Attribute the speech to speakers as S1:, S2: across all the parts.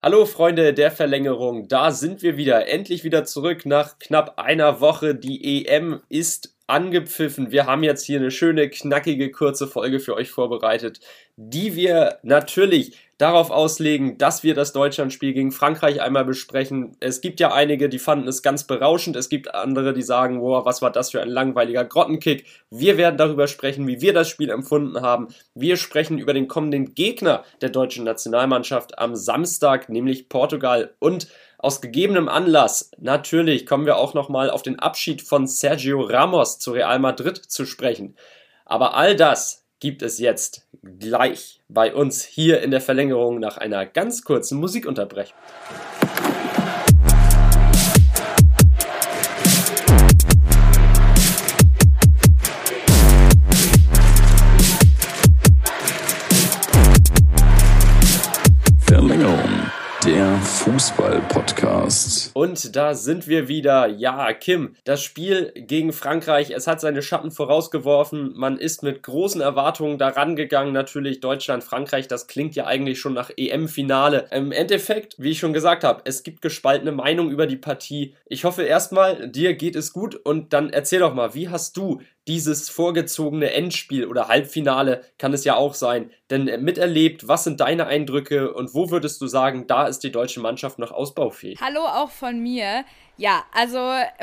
S1: Hallo Freunde der Verlängerung, da sind wir wieder, endlich wieder zurück nach knapp einer Woche. Die EM ist angepfiffen. Wir haben jetzt hier eine schöne, knackige, kurze Folge für euch vorbereitet, die wir natürlich darauf auslegen, dass wir das Deutschlandspiel gegen Frankreich einmal besprechen. Es gibt ja einige, die fanden es ganz berauschend. Es gibt andere, die sagen, boah, was war das für ein langweiliger Grottenkick. Wir werden darüber sprechen, wie wir das Spiel empfunden haben. Wir sprechen über den kommenden Gegner der deutschen Nationalmannschaft am Samstag, nämlich Portugal und aus gegebenem Anlass, natürlich kommen wir auch nochmal auf den Abschied von Sergio Ramos zu Real Madrid zu sprechen. Aber all das gibt es jetzt gleich bei uns hier in der Verlängerung nach einer ganz kurzen Musikunterbrechung. Und da sind wir wieder. Ja, Kim, das Spiel gegen Frankreich, es hat seine Schatten vorausgeworfen. Man ist mit großen Erwartungen daran gegangen. Natürlich Deutschland, Frankreich, das klingt ja eigentlich schon nach EM-Finale. Im Endeffekt, wie ich schon gesagt habe, es gibt gespaltene Meinungen über die Partie. Ich hoffe erstmal, dir geht es gut und dann erzähl doch mal, wie hast du dieses vorgezogene Endspiel oder Halbfinale kann es ja auch sein, denn miterlebt, was sind deine Eindrücke und wo würdest du sagen, da ist die deutsche Mannschaft noch ausbaufähig?
S2: Hallo auch von mir. Ja, also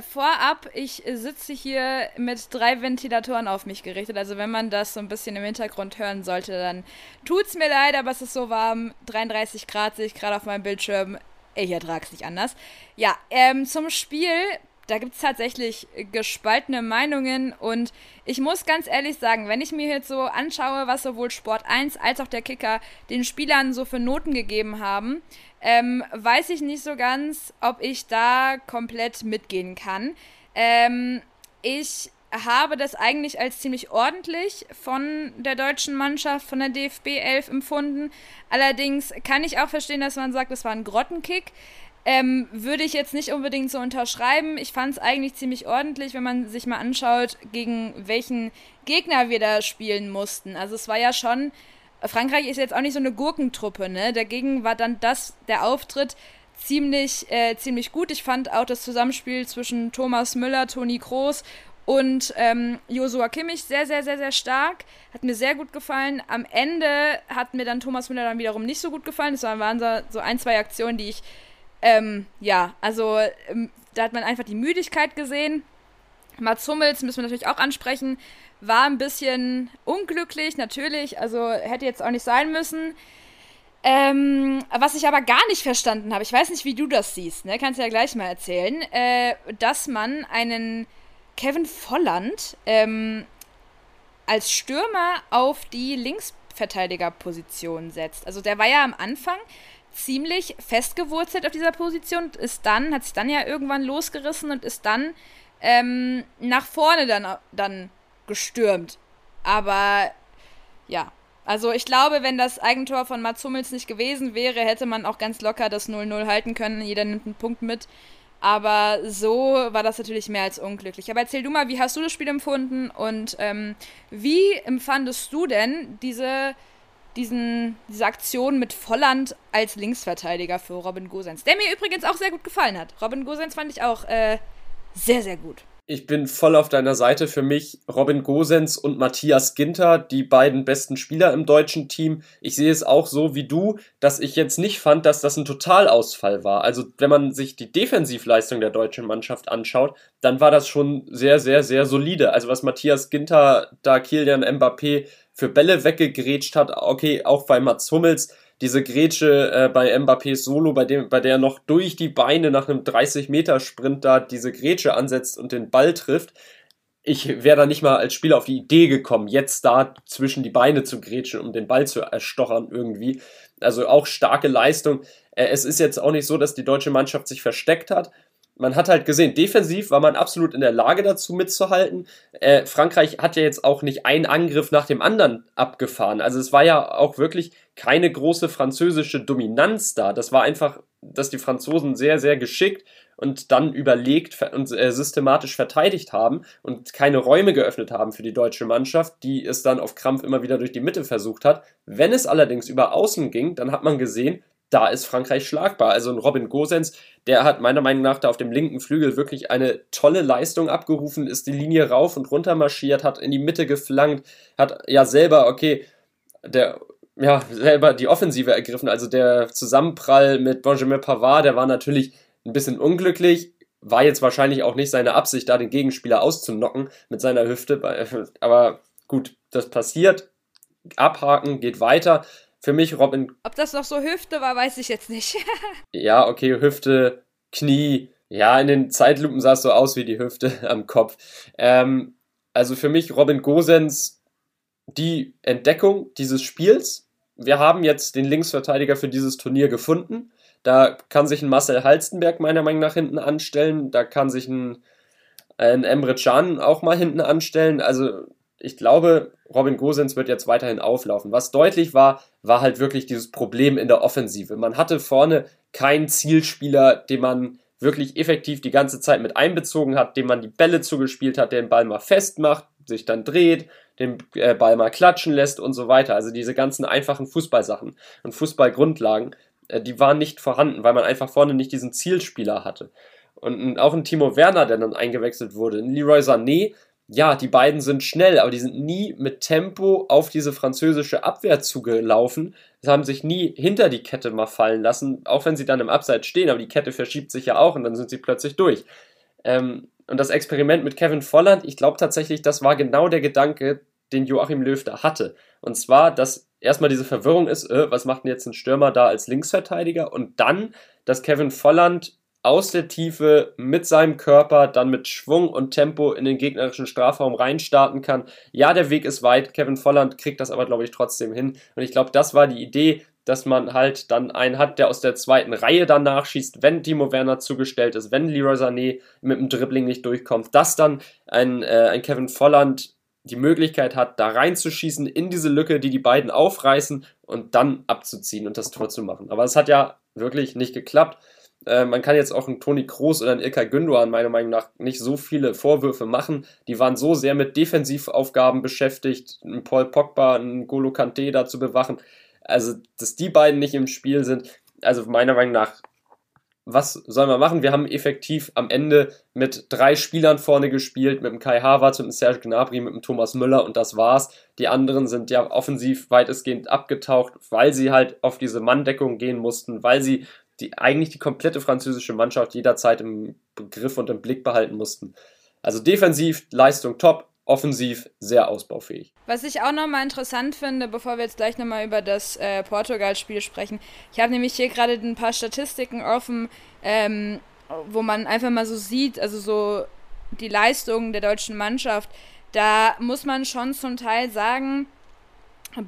S2: vorab, ich sitze hier mit drei Ventilatoren auf mich gerichtet. Also wenn man das so ein bisschen im Hintergrund hören sollte, dann tut's mir leid, aber es ist so warm. 33 Grad sehe ich gerade auf meinem Bildschirm. Ich ertrage es nicht anders. Ja, ähm, zum Spiel da gibt es tatsächlich gespaltene Meinungen und ich muss ganz ehrlich sagen, wenn ich mir jetzt so anschaue, was sowohl Sport 1 als auch der Kicker den Spielern so für Noten gegeben haben, ähm, weiß ich nicht so ganz, ob ich da komplett mitgehen kann. Ähm, ich habe das eigentlich als ziemlich ordentlich von der deutschen Mannschaft, von der DFB 11 empfunden. Allerdings kann ich auch verstehen, dass man sagt, es war ein Grottenkick. Ähm, würde ich jetzt nicht unbedingt so unterschreiben. Ich fand es eigentlich ziemlich ordentlich, wenn man sich mal anschaut, gegen welchen Gegner wir da spielen mussten. Also es war ja schon, Frankreich ist jetzt auch nicht so eine Gurkentruppe, ne? Dagegen war dann das, der Auftritt ziemlich, äh, ziemlich gut. Ich fand auch das Zusammenspiel zwischen Thomas Müller, Toni Kroos und ähm, Josua Kimmich sehr, sehr, sehr, sehr stark. Hat mir sehr gut gefallen. Am Ende hat mir dann Thomas Müller dann wiederum nicht so gut gefallen. Es waren so ein, zwei Aktionen, die ich ähm, ja, also ähm, da hat man einfach die Müdigkeit gesehen. Mats Hummels müssen wir natürlich auch ansprechen, war ein bisschen unglücklich, natürlich, also hätte jetzt auch nicht sein müssen. Ähm, was ich aber gar nicht verstanden habe, ich weiß nicht, wie du das siehst, ne? kannst du ja gleich mal erzählen, äh, dass man einen Kevin Volland ähm, als Stürmer auf die Linksverteidigerposition setzt. Also der war ja am Anfang ziemlich festgewurzelt auf dieser Position, ist dann, hat sich dann ja irgendwann losgerissen und ist dann ähm, nach vorne dann, dann gestürmt. Aber ja, also ich glaube, wenn das Eigentor von Mats Hummels nicht gewesen wäre, hätte man auch ganz locker das 0-0 halten können. Jeder nimmt einen Punkt mit. Aber so war das natürlich mehr als unglücklich. Aber erzähl du mal, wie hast du das Spiel empfunden und ähm, wie empfandest du denn diese diesen, diese Aktion mit Volland als Linksverteidiger für Robin Gosens. Der mir übrigens auch sehr gut gefallen hat. Robin Gosens fand ich auch äh, sehr, sehr gut.
S1: Ich bin voll auf deiner Seite. Für mich Robin Gosens und Matthias Ginter, die beiden besten Spieler im deutschen Team. Ich sehe es auch so wie du, dass ich jetzt nicht fand, dass das ein Totalausfall war. Also wenn man sich die Defensivleistung der deutschen Mannschaft anschaut, dann war das schon sehr, sehr, sehr solide. Also was Matthias Ginter da Kilian Mbappé für Bälle weggegrätscht hat. Okay, auch bei Mats Hummels diese Grätsche äh, bei Mbappés Solo, bei dem, bei der noch durch die Beine nach einem 30-Meter-Sprint da diese Grätsche ansetzt und den Ball trifft. Ich wäre da nicht mal als Spieler auf die Idee gekommen, jetzt da zwischen die Beine zu grätschen, um den Ball zu erstochern irgendwie. Also auch starke Leistung. Äh, es ist jetzt auch nicht so, dass die deutsche Mannschaft sich versteckt hat man hat halt gesehen, defensiv war man absolut in der Lage dazu mitzuhalten. Äh, Frankreich hat ja jetzt auch nicht einen Angriff nach dem anderen abgefahren. Also es war ja auch wirklich keine große französische Dominanz da. Das war einfach, dass die Franzosen sehr, sehr geschickt und dann überlegt und äh, systematisch verteidigt haben und keine Räume geöffnet haben für die deutsche Mannschaft, die es dann auf Krampf immer wieder durch die Mitte versucht hat. Wenn es allerdings über Außen ging, dann hat man gesehen, da ist Frankreich schlagbar. Also ein Robin Gosens, der hat meiner Meinung nach da auf dem linken Flügel wirklich eine tolle Leistung abgerufen, ist die Linie rauf und runter marschiert, hat in die Mitte geflankt, hat ja selber, okay, der ja, selber die Offensive ergriffen. Also der Zusammenprall mit Benjamin Pavard, der war natürlich ein bisschen unglücklich. War jetzt wahrscheinlich auch nicht seine Absicht, da den Gegenspieler auszunocken mit seiner Hüfte. Aber gut, das passiert. Abhaken, geht weiter. Für mich Robin.
S2: Ob das noch so Hüfte war, weiß ich jetzt nicht.
S1: ja, okay, Hüfte, Knie. Ja, in den Zeitlupen sah es so aus wie die Hüfte am Kopf. Ähm, also für mich Robin Gosens die Entdeckung dieses Spiels. Wir haben jetzt den Linksverteidiger für dieses Turnier gefunden. Da kann sich ein Marcel Halstenberg meiner Meinung nach hinten anstellen. Da kann sich ein, ein Emre Can auch mal hinten anstellen. Also ich glaube, Robin Gosens wird jetzt weiterhin auflaufen. Was deutlich war, war halt wirklich dieses Problem in der Offensive. Man hatte vorne keinen Zielspieler, den man wirklich effektiv die ganze Zeit mit einbezogen hat, dem man die Bälle zugespielt hat, der den Ball mal festmacht, sich dann dreht, den äh, Ball mal klatschen lässt und so weiter. Also diese ganzen einfachen Fußballsachen und Fußballgrundlagen, äh, die waren nicht vorhanden, weil man einfach vorne nicht diesen Zielspieler hatte. Und auch ein Timo Werner, der dann eingewechselt wurde, ein Leroy Sané, ja, die beiden sind schnell, aber die sind nie mit Tempo auf diese französische Abwehr zugelaufen. Sie haben sich nie hinter die Kette mal fallen lassen, auch wenn sie dann im Abseits stehen, aber die Kette verschiebt sich ja auch und dann sind sie plötzlich durch. Ähm, und das Experiment mit Kevin Volland, ich glaube tatsächlich, das war genau der Gedanke, den Joachim Löw da hatte. Und zwar, dass erstmal diese Verwirrung ist, äh, was macht denn jetzt ein Stürmer da als Linksverteidiger? Und dann, dass Kevin Volland aus der Tiefe mit seinem Körper dann mit Schwung und Tempo in den gegnerischen Strafraum reinstarten kann. Ja, der Weg ist weit. Kevin Volland kriegt das aber, glaube ich, trotzdem hin. Und ich glaube, das war die Idee, dass man halt dann einen hat, der aus der zweiten Reihe dann nachschießt, wenn Timo Werner zugestellt ist, wenn Leroy Sané mit dem Dribbling nicht durchkommt, dass dann ein, äh, ein Kevin Volland die Möglichkeit hat, da reinzuschießen in diese Lücke, die die beiden aufreißen und dann abzuziehen und das Tor zu machen. Aber es hat ja wirklich nicht geklappt. Äh, man kann jetzt auch einen Toni Kroos oder einen Ilkay Gündoğan meiner Meinung nach nicht so viele Vorwürfe machen. Die waren so sehr mit Defensivaufgaben beschäftigt, einen Paul Pogba, einen Golo Kante da zu bewachen. Also, dass die beiden nicht im Spiel sind, also meiner Meinung nach, was soll man machen? Wir haben effektiv am Ende mit drei Spielern vorne gespielt, mit dem Kai Havertz, mit dem Serge Gnabry, mit dem Thomas Müller und das war's. Die anderen sind ja offensiv weitestgehend abgetaucht, weil sie halt auf diese Manndeckung gehen mussten, weil sie die eigentlich die komplette französische Mannschaft jederzeit im Begriff und im Blick behalten mussten. Also defensiv Leistung top, offensiv sehr ausbaufähig.
S2: Was ich auch nochmal interessant finde, bevor wir jetzt gleich nochmal über das äh, Portugal-Spiel sprechen, ich habe nämlich hier gerade ein paar Statistiken offen, ähm, wo man einfach mal so sieht, also so die Leistungen der deutschen Mannschaft. Da muss man schon zum Teil sagen,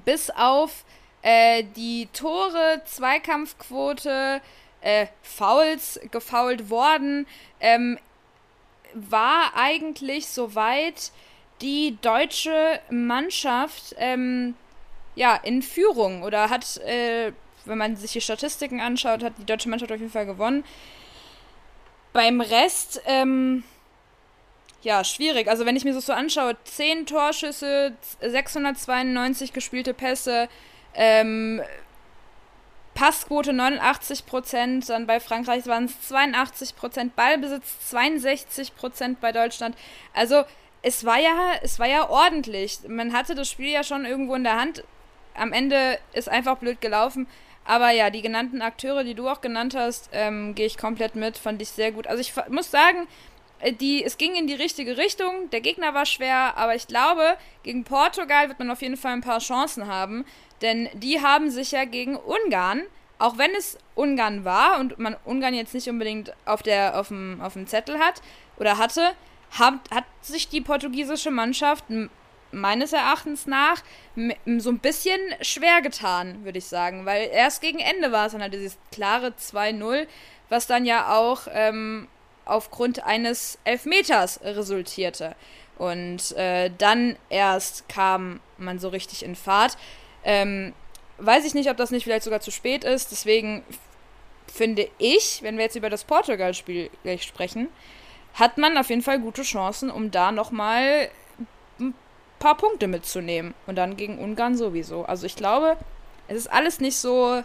S2: bis auf äh, die Tore, Zweikampfquote, äh, Fouls gefoult worden, ähm, war eigentlich soweit die deutsche Mannschaft ähm, ja in Führung oder hat, äh, wenn man sich die Statistiken anschaut, hat die deutsche Mannschaft auf jeden Fall gewonnen. Beim Rest ähm, ja, schwierig. Also wenn ich mir das so anschaue, 10 Torschüsse, 692 gespielte Pässe, ähm, Passquote 89% dann bei Frankreich waren es 82% Ballbesitz 62% bei Deutschland. Also es war ja, es war ja ordentlich. Man hatte das Spiel ja schon irgendwo in der Hand. Am Ende ist einfach blöd gelaufen. Aber ja, die genannten Akteure, die du auch genannt hast, ähm, gehe ich komplett mit, fand ich sehr gut. Also ich muss sagen, äh, die, es ging in die richtige Richtung. Der Gegner war schwer, aber ich glaube, gegen Portugal wird man auf jeden Fall ein paar Chancen haben. Denn die haben sich ja gegen Ungarn, auch wenn es Ungarn war und man Ungarn jetzt nicht unbedingt auf, der, auf, dem, auf dem Zettel hat oder hatte, hat, hat sich die portugiesische Mannschaft meines Erachtens nach so ein bisschen schwer getan, würde ich sagen. Weil erst gegen Ende war es dann halt dieses klare 2-0, was dann ja auch ähm, aufgrund eines Elfmeters resultierte. Und äh, dann erst kam man so richtig in Fahrt. Ähm, weiß ich nicht, ob das nicht vielleicht sogar zu spät ist. Deswegen finde ich, wenn wir jetzt über das Portugal-Spiel gleich sprechen, hat man auf jeden Fall gute Chancen, um da nochmal ein paar Punkte mitzunehmen. Und dann gegen Ungarn sowieso. Also ich glaube, es ist alles nicht so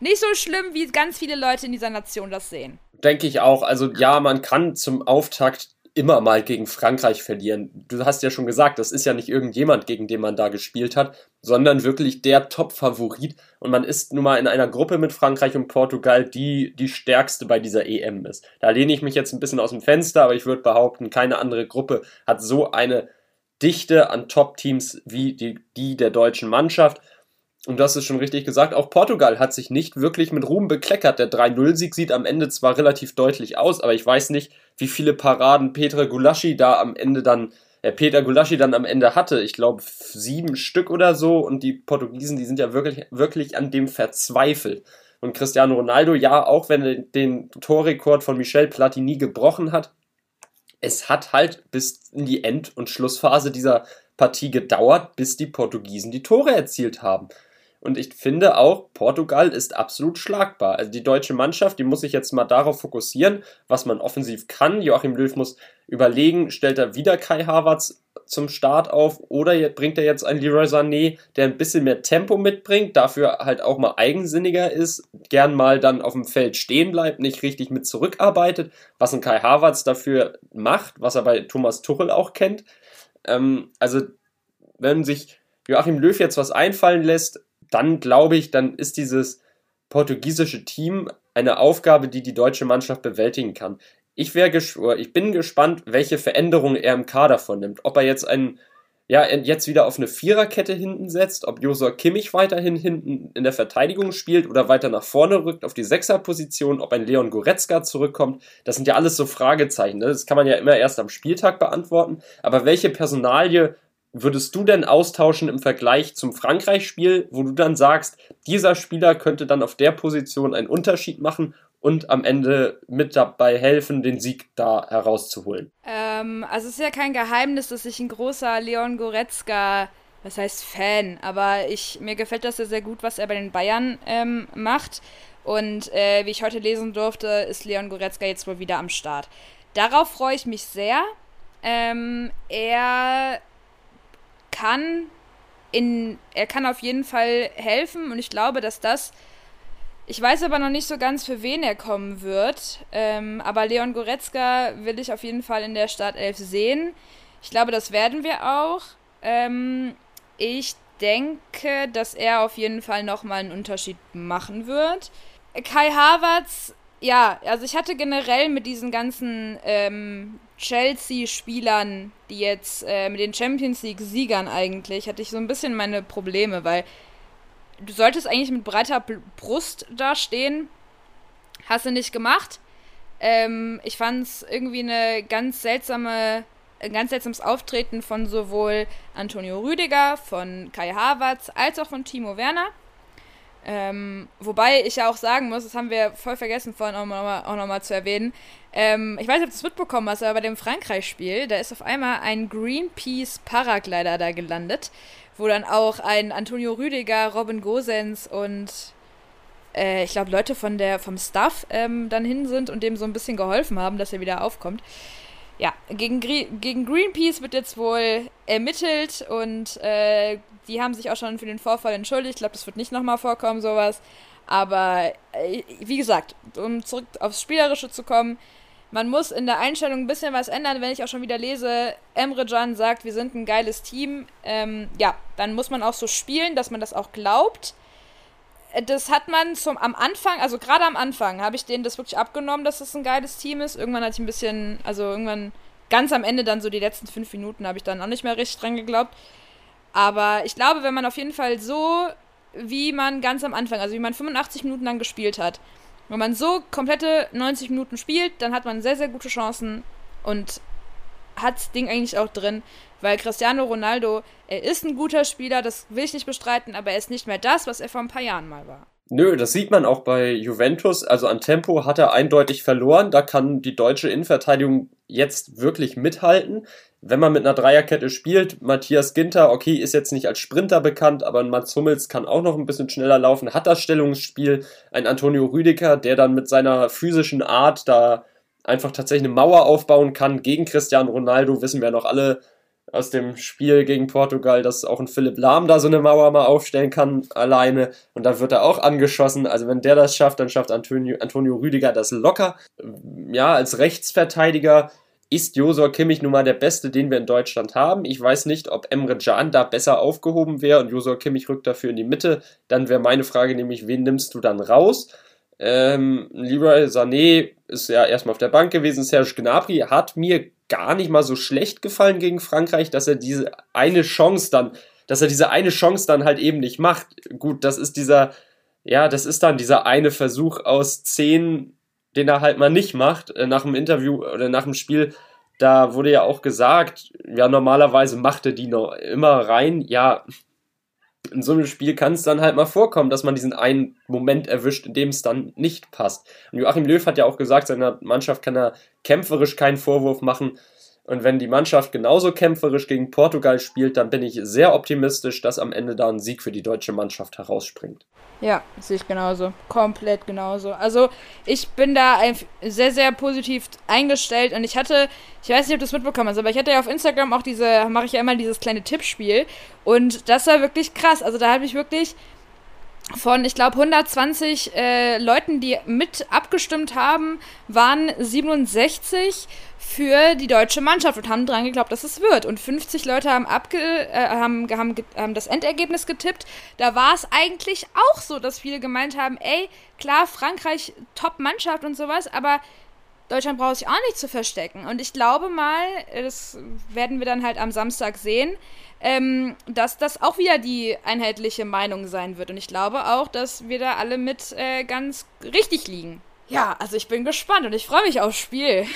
S2: nicht so schlimm, wie ganz viele Leute in dieser Nation das sehen.
S1: Denke ich auch. Also ja, man kann zum Auftakt immer mal gegen Frankreich verlieren. Du hast ja schon gesagt, das ist ja nicht irgendjemand, gegen den man da gespielt hat, sondern wirklich der Top-Favorit. Und man ist nun mal in einer Gruppe mit Frankreich und Portugal, die die stärkste bei dieser EM ist. Da lehne ich mich jetzt ein bisschen aus dem Fenster, aber ich würde behaupten, keine andere Gruppe hat so eine Dichte an Top-Teams wie die, die der deutschen Mannschaft. Und das ist schon richtig gesagt, auch Portugal hat sich nicht wirklich mit Ruhm bekleckert. Der 3-0-Sieg sieht am Ende zwar relativ deutlich aus, aber ich weiß nicht, wie viele Paraden Petra Gulaschi da am Ende dann, äh, Peter Gulaschi dann am Ende hatte. Ich glaube sieben Stück oder so und die Portugiesen, die sind ja wirklich, wirklich an dem verzweifelt. Und Cristiano Ronaldo, ja, auch wenn er den Torrekord von Michel Platini gebrochen hat, es hat halt bis in die End- und Schlussphase dieser Partie gedauert, bis die Portugiesen die Tore erzielt haben. Und ich finde auch, Portugal ist absolut schlagbar. Also die deutsche Mannschaft, die muss sich jetzt mal darauf fokussieren, was man offensiv kann. Joachim Löw muss überlegen, stellt er wieder Kai Havertz zum Start auf oder bringt er jetzt einen Leroy Sané, der ein bisschen mehr Tempo mitbringt, dafür halt auch mal eigensinniger ist, gern mal dann auf dem Feld stehen bleibt, nicht richtig mit zurückarbeitet, was ein Kai Havertz dafür macht, was er bei Thomas Tuchel auch kennt. Ähm, also wenn sich Joachim Löw jetzt was einfallen lässt, dann glaube ich, dann ist dieses portugiesische Team eine Aufgabe, die die deutsche Mannschaft bewältigen kann. Ich ich bin gespannt, welche Veränderungen er im Kader vornimmt. Ob er jetzt einen, ja, jetzt wieder auf eine Viererkette hinten setzt, ob Josua Kimmich weiterhin hinten in der Verteidigung spielt oder weiter nach vorne rückt auf die Sechserposition, ob ein Leon Goretzka zurückkommt. Das sind ja alles so Fragezeichen. Ne? Das kann man ja immer erst am Spieltag beantworten. Aber welche Personalie würdest du denn austauschen im Vergleich zum Frankreich-Spiel, wo du dann sagst, dieser Spieler könnte dann auf der Position einen Unterschied machen und am Ende mit dabei helfen, den Sieg da herauszuholen?
S2: Ähm, also es ist ja kein Geheimnis, dass ich ein großer Leon Goretzka, was heißt Fan, aber ich, mir gefällt das ja sehr gut, was er bei den Bayern ähm, macht. Und äh, wie ich heute lesen durfte, ist Leon Goretzka jetzt wohl wieder am Start. Darauf freue ich mich sehr. Ähm, er kann in, er kann auf jeden Fall helfen und ich glaube, dass das, ich weiß aber noch nicht so ganz, für wen er kommen wird, ähm, aber Leon Goretzka will ich auf jeden Fall in der Startelf sehen. Ich glaube, das werden wir auch. Ähm, ich denke, dass er auf jeden Fall nochmal einen Unterschied machen wird. Kai Havertz, ja, also ich hatte generell mit diesen ganzen ähm, Chelsea-Spielern, die jetzt äh, mit den Champions League-Siegern eigentlich, hatte ich so ein bisschen meine Probleme, weil du solltest eigentlich mit breiter Brust dastehen. Hast du nicht gemacht. Ähm, ich fand es irgendwie eine ganz seltsame, ein ganz seltsames Auftreten von sowohl Antonio Rüdiger, von Kai Havertz als auch von Timo Werner. Ähm, wobei ich ja auch sagen muss, das haben wir voll vergessen vorhin auch nochmal noch zu erwähnen. Ähm, ich weiß nicht, ob du es mitbekommen hast, aber bei dem Frankreich-Spiel, da ist auf einmal ein Greenpeace-Paraglider da gelandet, wo dann auch ein Antonio Rüdiger, Robin Gosens und äh, ich glaube Leute von der, vom Staff ähm, dann hin sind und dem so ein bisschen geholfen haben, dass er wieder aufkommt. Ja, gegen, gegen Greenpeace wird jetzt wohl ermittelt und äh, die haben sich auch schon für den Vorfall entschuldigt. Ich glaube, das wird nicht nochmal vorkommen, sowas. Aber äh, wie gesagt, um zurück aufs Spielerische zu kommen, man muss in der Einstellung ein bisschen was ändern. Wenn ich auch schon wieder lese, Emre Can sagt, wir sind ein geiles Team, ähm, ja, dann muss man auch so spielen, dass man das auch glaubt. Äh, das hat man zum, am Anfang, also gerade am Anfang, habe ich denen das wirklich abgenommen, dass das ein geiles Team ist. Irgendwann hatte ich ein bisschen, also irgendwann ganz am Ende dann so die letzten fünf Minuten habe ich dann auch nicht mehr richtig dran geglaubt. Aber ich glaube, wenn man auf jeden Fall so, wie man ganz am Anfang, also wie man 85 Minuten lang gespielt hat, wenn man so komplette 90 Minuten spielt, dann hat man sehr, sehr gute Chancen und hat das Ding eigentlich auch drin, weil Cristiano Ronaldo, er ist ein guter Spieler, das will ich nicht bestreiten, aber er ist nicht mehr das, was er vor ein paar Jahren mal war.
S1: Nö, das sieht man auch bei Juventus. Also an Tempo hat er eindeutig verloren. Da kann die deutsche Innenverteidigung jetzt wirklich mithalten. Wenn man mit einer Dreierkette spielt, Matthias Ginter, okay, ist jetzt nicht als Sprinter bekannt, aber ein Mats Hummels kann auch noch ein bisschen schneller laufen, hat das Stellungsspiel. Ein Antonio Rüdiger, der dann mit seiner physischen Art da einfach tatsächlich eine Mauer aufbauen kann gegen Cristiano Ronaldo, wissen wir noch alle, aus dem Spiel gegen Portugal, dass auch ein Philipp Lahm da so eine Mauer mal aufstellen kann alleine und dann wird er auch angeschossen. Also wenn der das schafft, dann schafft Antonio, Antonio Rüdiger das locker. Ja, als Rechtsverteidiger ist Josua Kimmich nun mal der Beste, den wir in Deutschland haben. Ich weiß nicht, ob Emre Can da besser aufgehoben wäre und Josua Kimmich rückt dafür in die Mitte. Dann wäre meine Frage nämlich, wen nimmst du dann raus? Ähm, Leroy Sané ist ja erstmal auf der Bank gewesen. Serge Gnabry hat mir gar nicht mal so schlecht gefallen gegen Frankreich, dass er diese eine Chance dann, dass er diese eine Chance dann halt eben nicht macht. Gut, das ist dieser, ja, das ist dann dieser eine Versuch aus zehn, den er halt mal nicht macht. Äh, nach dem Interview oder nach dem Spiel, da wurde ja auch gesagt, ja, normalerweise macht er die noch immer rein. Ja, in so einem Spiel kann es dann halt mal vorkommen, dass man diesen einen Moment erwischt, in dem es dann nicht passt. Und Joachim Löw hat ja auch gesagt, seiner Mannschaft kann er kämpferisch keinen Vorwurf machen. Und wenn die Mannschaft genauso kämpferisch gegen Portugal spielt, dann bin ich sehr optimistisch, dass am Ende da ein Sieg für die deutsche Mannschaft herausspringt.
S2: Ja, sehe ich genauso. Komplett genauso. Also ich bin da sehr, sehr positiv eingestellt und ich hatte, ich weiß nicht, ob du es mitbekommen hast, aber ich hatte ja auf Instagram auch diese, mache ich ja immer dieses kleine Tippspiel und das war wirklich krass. Also da habe ich wirklich von, ich glaube, 120 äh, Leuten, die mit abgestimmt haben, waren 67 für die deutsche Mannschaft und haben dran geglaubt, dass es wird. Und 50 Leute haben, abge, äh, haben, haben, haben das Endergebnis getippt. Da war es eigentlich auch so, dass viele gemeint haben, ey, klar, Frankreich, Top-Mannschaft und sowas, aber Deutschland braucht sich auch nicht zu verstecken. Und ich glaube mal, das werden wir dann halt am Samstag sehen, ähm, dass das auch wieder die einheitliche Meinung sein wird. Und ich glaube auch, dass wir da alle mit äh, ganz richtig liegen. Ja, also ich bin gespannt und ich freue mich aufs Spiel.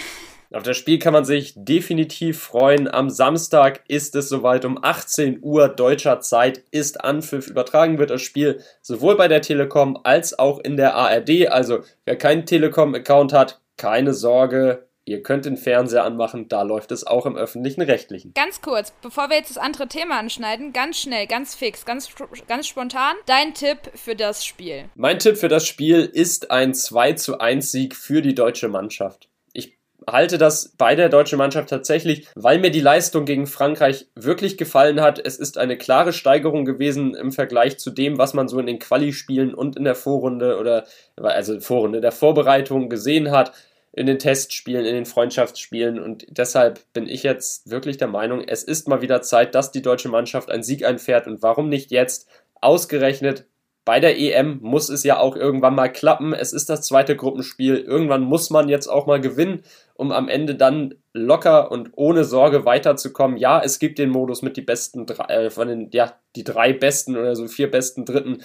S1: Auf das Spiel kann man sich definitiv freuen. Am Samstag ist es soweit um 18 Uhr deutscher Zeit ist Anpfiff. Übertragen wird das Spiel sowohl bei der Telekom als auch in der ARD. Also wer keinen Telekom-Account hat, keine Sorge. Ihr könnt den Fernseher anmachen, da läuft es auch im öffentlichen Rechtlichen.
S2: Ganz kurz, bevor wir jetzt das andere Thema anschneiden, ganz schnell, ganz fix, ganz, ganz spontan, dein Tipp für das Spiel.
S1: Mein Tipp für das Spiel ist ein 2 zu 1 Sieg für die deutsche Mannschaft. Ich halte das bei der deutschen Mannschaft tatsächlich, weil mir die Leistung gegen Frankreich wirklich gefallen hat. Es ist eine klare Steigerung gewesen im Vergleich zu dem, was man so in den Quali-Spielen und in der Vorrunde oder also Vorrunde der Vorbereitung gesehen hat in den Testspielen, in den Freundschaftsspielen und deshalb bin ich jetzt wirklich der Meinung, es ist mal wieder Zeit, dass die deutsche Mannschaft einen Sieg einfährt und warum nicht jetzt ausgerechnet bei der EM muss es ja auch irgendwann mal klappen. Es ist das zweite Gruppenspiel. Irgendwann muss man jetzt auch mal gewinnen, um am Ende dann locker und ohne Sorge weiterzukommen. Ja, es gibt den Modus mit die besten drei, äh, von den, ja, die drei besten oder so vier besten Dritten.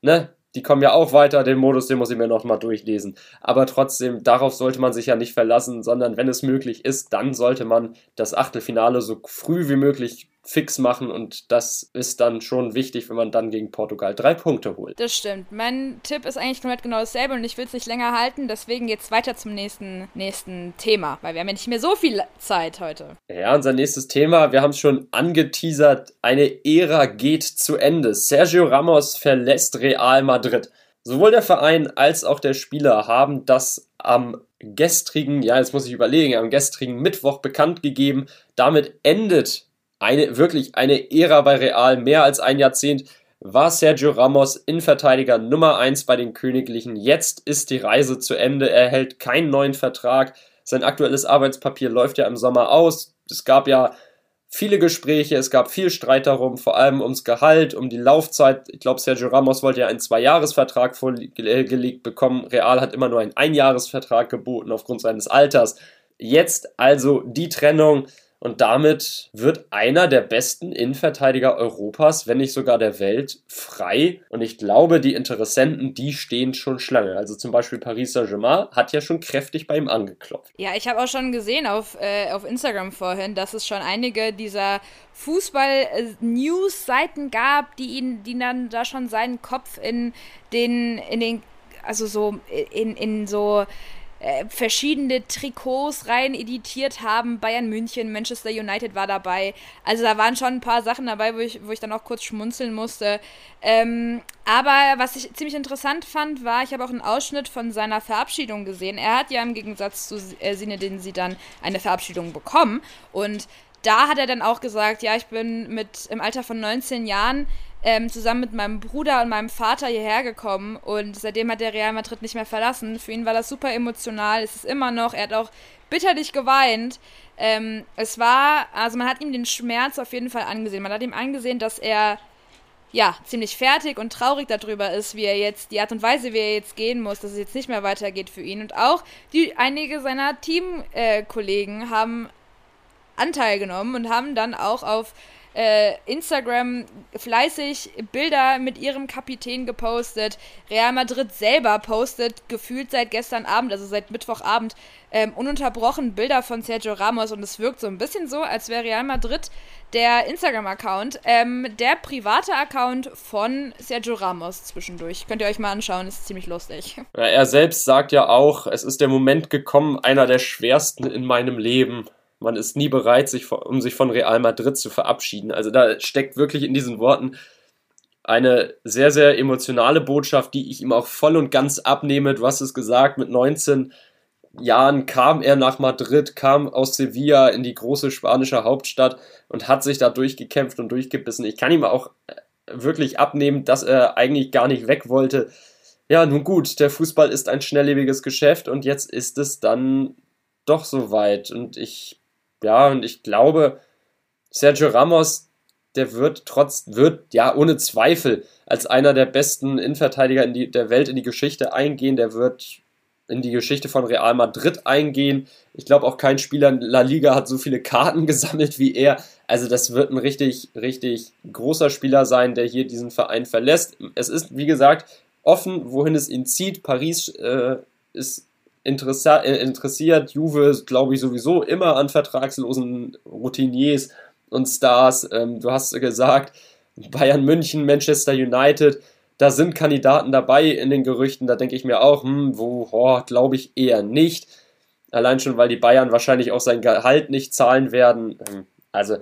S1: Ne? Die kommen ja auch weiter, den Modus, den muss ich mir nochmal durchlesen. Aber trotzdem, darauf sollte man sich ja nicht verlassen, sondern wenn es möglich ist, dann sollte man das Achtelfinale so früh wie möglich fix machen und das ist dann schon wichtig, wenn man dann gegen Portugal drei Punkte holt.
S2: Das stimmt. Mein Tipp ist eigentlich komplett genau dasselbe und ich will es nicht länger halten, deswegen jetzt weiter zum nächsten, nächsten Thema, weil wir haben ja nicht mehr so viel Zeit heute.
S1: Ja, unser nächstes Thema, wir haben es schon angeteasert, eine Ära geht zu Ende. Sergio Ramos verlässt Real Madrid. Sowohl der Verein als auch der Spieler haben das am gestrigen, ja, jetzt muss ich überlegen, am gestrigen Mittwoch bekannt gegeben. Damit endet eine, wirklich eine Ära bei Real, mehr als ein Jahrzehnt war Sergio Ramos Innenverteidiger Nummer 1 bei den Königlichen. Jetzt ist die Reise zu Ende. Er hält keinen neuen Vertrag. Sein aktuelles Arbeitspapier läuft ja im Sommer aus. Es gab ja viele Gespräche, es gab viel Streit darum, vor allem ums Gehalt, um die Laufzeit. Ich glaube, Sergio Ramos wollte ja einen Zweijahresvertrag vorgelegt bekommen. Real hat immer nur einen Einjahresvertrag geboten aufgrund seines Alters. Jetzt also die Trennung. Und damit wird einer der besten Innenverteidiger Europas, wenn nicht sogar der Welt, frei. Und ich glaube, die Interessenten, die stehen schon Schlange. Also zum Beispiel Paris Saint-Germain hat ja schon kräftig bei ihm angeklopft.
S2: Ja, ich habe auch schon gesehen auf, äh, auf Instagram vorhin, dass es schon einige dieser Fußball-News-Seiten gab, die ihn, die dann da schon seinen Kopf in den, in den, also so, in, in so äh, verschiedene Trikots rein editiert haben. Bayern München, Manchester United war dabei. Also da waren schon ein paar Sachen dabei, wo ich, wo ich dann auch kurz schmunzeln musste. Ähm, aber was ich ziemlich interessant fand, war, ich habe auch einen Ausschnitt von seiner Verabschiedung gesehen. Er hat ja im Gegensatz zu äh, Sinne, den sie dann eine Verabschiedung bekommen. Und da hat er dann auch gesagt, ja, ich bin mit im Alter von 19 Jahren ähm, zusammen mit meinem Bruder und meinem Vater hierher gekommen und seitdem hat der Real Madrid nicht mehr verlassen. Für ihn war das super emotional, es ist immer noch, er hat auch bitterlich geweint. Ähm, es war, also man hat ihm den Schmerz auf jeden Fall angesehen. Man hat ihm angesehen, dass er ja, ziemlich fertig und traurig darüber ist, wie er jetzt, die Art und Weise, wie er jetzt gehen muss, dass es jetzt nicht mehr weitergeht für ihn. Und auch die, einige seiner Teamkollegen äh, haben Anteil genommen und haben dann auch auf äh, Instagram fleißig Bilder mit ihrem Kapitän gepostet. Real Madrid selber postet gefühlt seit gestern Abend, also seit Mittwochabend, ähm, ununterbrochen Bilder von Sergio Ramos und es wirkt so ein bisschen so, als wäre Real Madrid der Instagram-Account, ähm, der private Account von Sergio Ramos zwischendurch. Könnt ihr euch mal anschauen, ist ziemlich lustig.
S1: Ja, er selbst sagt ja auch, es ist der Moment gekommen, einer der schwersten in meinem Leben. Man ist nie bereit, sich, um sich von Real Madrid zu verabschieden. Also da steckt wirklich in diesen Worten eine sehr, sehr emotionale Botschaft, die ich ihm auch voll und ganz abnehme. Du hast es gesagt, mit 19 Jahren kam er nach Madrid, kam aus Sevilla in die große spanische Hauptstadt und hat sich da durchgekämpft und durchgebissen. Ich kann ihm auch äh, wirklich abnehmen, dass er eigentlich gar nicht weg wollte. Ja, nun gut, der Fußball ist ein schnelllebiges Geschäft und jetzt ist es dann doch soweit. Und ich ja, und ich glaube, Sergio Ramos, der wird trotz, wird ja ohne Zweifel als einer der besten Innenverteidiger in die, der Welt in die Geschichte eingehen. Der wird in die Geschichte von Real Madrid eingehen. Ich glaube auch kein Spieler in La Liga hat so viele Karten gesammelt wie er. Also das wird ein richtig, richtig großer Spieler sein, der hier diesen Verein verlässt. Es ist, wie gesagt, offen, wohin es ihn zieht. Paris äh, ist interessiert. Juve, glaube ich, sowieso immer an vertragslosen Routiniers und Stars. Ähm, du hast gesagt, Bayern München, Manchester United, da sind Kandidaten dabei in den Gerüchten. Da denke ich mir auch, hm, wo, oh, glaube ich eher nicht. Allein schon, weil die Bayern wahrscheinlich auch sein Gehalt nicht zahlen werden. Ähm, also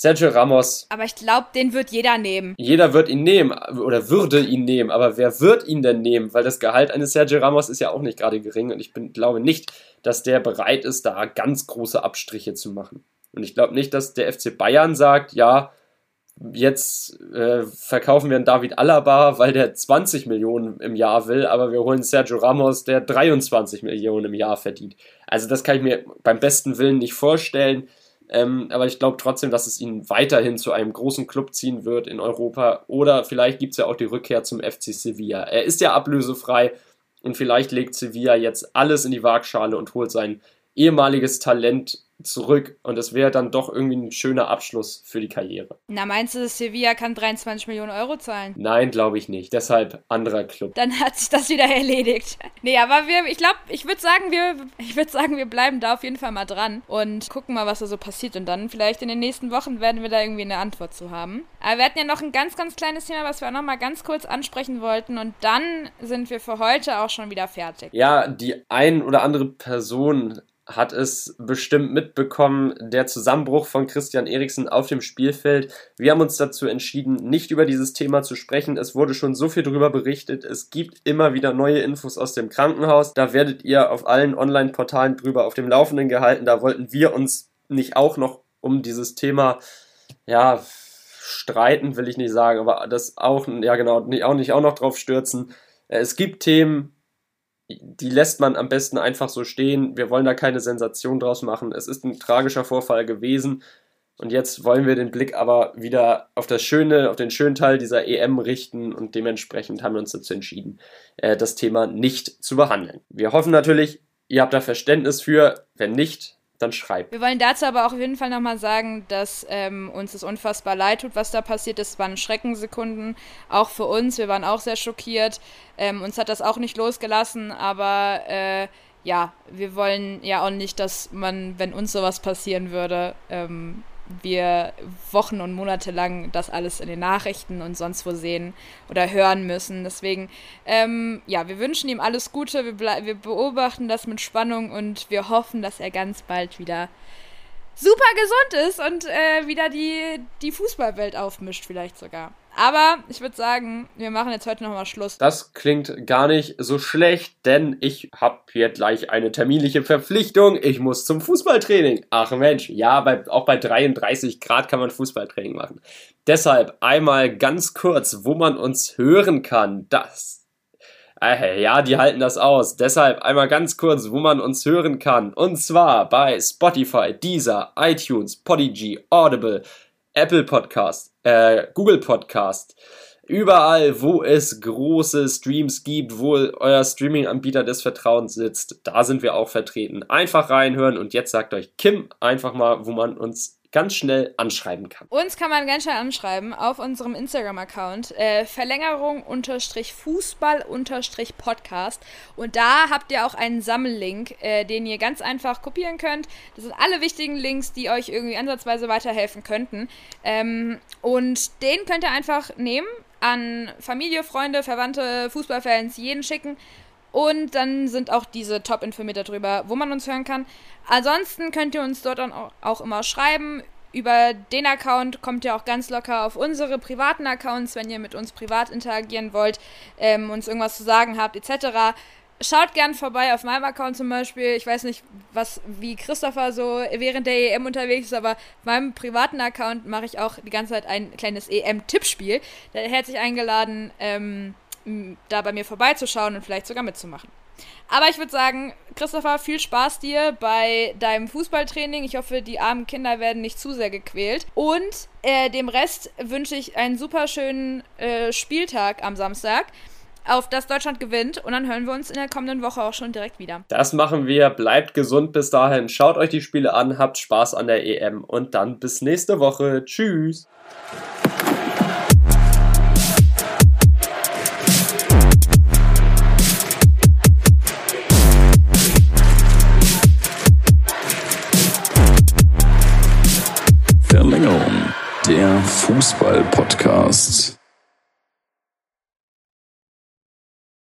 S1: Sergio Ramos.
S2: Aber ich glaube, den wird jeder nehmen.
S1: Jeder wird ihn nehmen oder würde ihn nehmen. Aber wer wird ihn denn nehmen? Weil das Gehalt eines Sergio Ramos ist ja auch nicht gerade gering. Und ich bin, glaube nicht, dass der bereit ist, da ganz große Abstriche zu machen. Und ich glaube nicht, dass der FC Bayern sagt, ja, jetzt äh, verkaufen wir einen David Alaba, weil der 20 Millionen im Jahr will, aber wir holen Sergio Ramos, der 23 Millionen im Jahr verdient. Also das kann ich mir beim besten Willen nicht vorstellen. Ähm, aber ich glaube trotzdem, dass es ihn weiterhin zu einem großen Club ziehen wird in Europa. Oder vielleicht gibt es ja auch die Rückkehr zum FC Sevilla. Er ist ja ablösefrei und vielleicht legt Sevilla jetzt alles in die Waagschale und holt sein ehemaliges Talent zurück und es wäre dann doch irgendwie ein schöner Abschluss für die Karriere.
S2: Na, meinst du, Sevilla kann 23 Millionen Euro zahlen?
S1: Nein, glaube ich nicht. Deshalb anderer Club.
S2: Dann hat sich das wieder erledigt. Nee, aber wir, ich glaube, ich würde sagen, wir, ich würde sagen, wir bleiben da auf jeden Fall mal dran und gucken mal, was da so passiert und dann vielleicht in den nächsten Wochen werden wir da irgendwie eine Antwort zu haben. Aber wir hatten ja noch ein ganz, ganz kleines Thema, was wir auch noch mal ganz kurz ansprechen wollten und dann sind wir für heute auch schon wieder fertig.
S1: Ja, die ein oder andere Person hat es bestimmt mitbekommen, der Zusammenbruch von Christian Eriksen auf dem Spielfeld. Wir haben uns dazu entschieden, nicht über dieses Thema zu sprechen. Es wurde schon so viel darüber berichtet. Es gibt immer wieder neue Infos aus dem Krankenhaus. Da werdet ihr auf allen Online-Portalen drüber auf dem Laufenden gehalten. Da wollten wir uns nicht auch noch um dieses Thema, ja, streiten, will ich nicht sagen, aber das auch, ja genau, auch nicht auch noch drauf stürzen. Es gibt Themen, die lässt man am besten einfach so stehen. Wir wollen da keine Sensation draus machen. Es ist ein tragischer Vorfall gewesen. Und jetzt wollen wir den Blick aber wieder auf das Schöne, auf den schönen Teil dieser EM richten und dementsprechend haben wir uns dazu entschieden, äh, das Thema nicht zu behandeln. Wir hoffen natürlich, ihr habt da Verständnis für. Wenn nicht, dann schreibt.
S2: Wir wollen dazu aber auch auf jeden Fall nochmal sagen, dass ähm, uns es unfassbar leid tut, was da passiert ist. Es waren Schreckensekunden, auch für uns. Wir waren auch sehr schockiert. Ähm, uns hat das auch nicht losgelassen, aber äh, ja, wir wollen ja auch nicht, dass man, wenn uns sowas passieren würde, ähm, wir Wochen und Monate lang das alles in den Nachrichten und sonst wo sehen oder hören müssen. Deswegen, ähm, ja, wir wünschen ihm alles Gute, wir, wir beobachten das mit Spannung und wir hoffen, dass er ganz bald wieder super gesund ist und äh, wieder die, die Fußballwelt aufmischt, vielleicht sogar. Aber ich würde sagen, wir machen jetzt heute nochmal Schluss.
S1: Das klingt gar nicht so schlecht, denn ich habe hier gleich eine terminliche Verpflichtung. Ich muss zum Fußballtraining. Ach Mensch, ja, bei, auch bei 33 Grad kann man Fußballtraining machen. Deshalb einmal ganz kurz, wo man uns hören kann. Das ja, die halten das aus. Deshalb einmal ganz kurz, wo man uns hören kann. Und zwar bei Spotify, Deezer, iTunes, Podigy, Audible, Apple Podcast, äh, Google Podcast. Überall, wo es große Streams gibt, wo euer Streaming-Anbieter des Vertrauens sitzt, da sind wir auch vertreten. Einfach reinhören und jetzt sagt euch Kim einfach mal, wo man uns ganz schnell anschreiben kann.
S2: Uns kann man ganz schnell anschreiben auf unserem Instagram-Account äh, Verlängerung unterstrich Fußball unterstrich Podcast und da habt ihr auch einen Sammellink, äh, den ihr ganz einfach kopieren könnt. Das sind alle wichtigen Links, die euch irgendwie ansatzweise weiterhelfen könnten ähm, und den könnt ihr einfach nehmen an Familie, Freunde, Verwandte, Fußballfans, jeden schicken und dann sind auch diese top informiert darüber, wo man uns hören kann. Ansonsten könnt ihr uns dort dann auch immer schreiben. Über den Account kommt ihr auch ganz locker auf unsere privaten Accounts, wenn ihr mit uns privat interagieren wollt, ähm, uns irgendwas zu sagen habt, etc. Schaut gern vorbei auf meinem Account zum Beispiel. Ich weiß nicht, was wie Christopher so während der EM unterwegs ist, aber auf meinem privaten Account mache ich auch die ganze Zeit ein kleines EM-Tippspiel. Herzlich eingeladen. Ähm, da bei mir vorbeizuschauen und vielleicht sogar mitzumachen. Aber ich würde sagen, Christopher, viel Spaß dir bei deinem Fußballtraining. Ich hoffe, die armen Kinder werden nicht zu sehr gequält. Und äh, dem Rest wünsche ich einen super schönen äh, Spieltag am Samstag, auf das Deutschland gewinnt. Und dann hören wir uns in der kommenden Woche auch schon direkt wieder.
S1: Das machen wir. Bleibt gesund bis dahin. Schaut euch die Spiele an, habt Spaß an der EM und dann bis nächste Woche. Tschüss.
S3: Fußball-Podcast.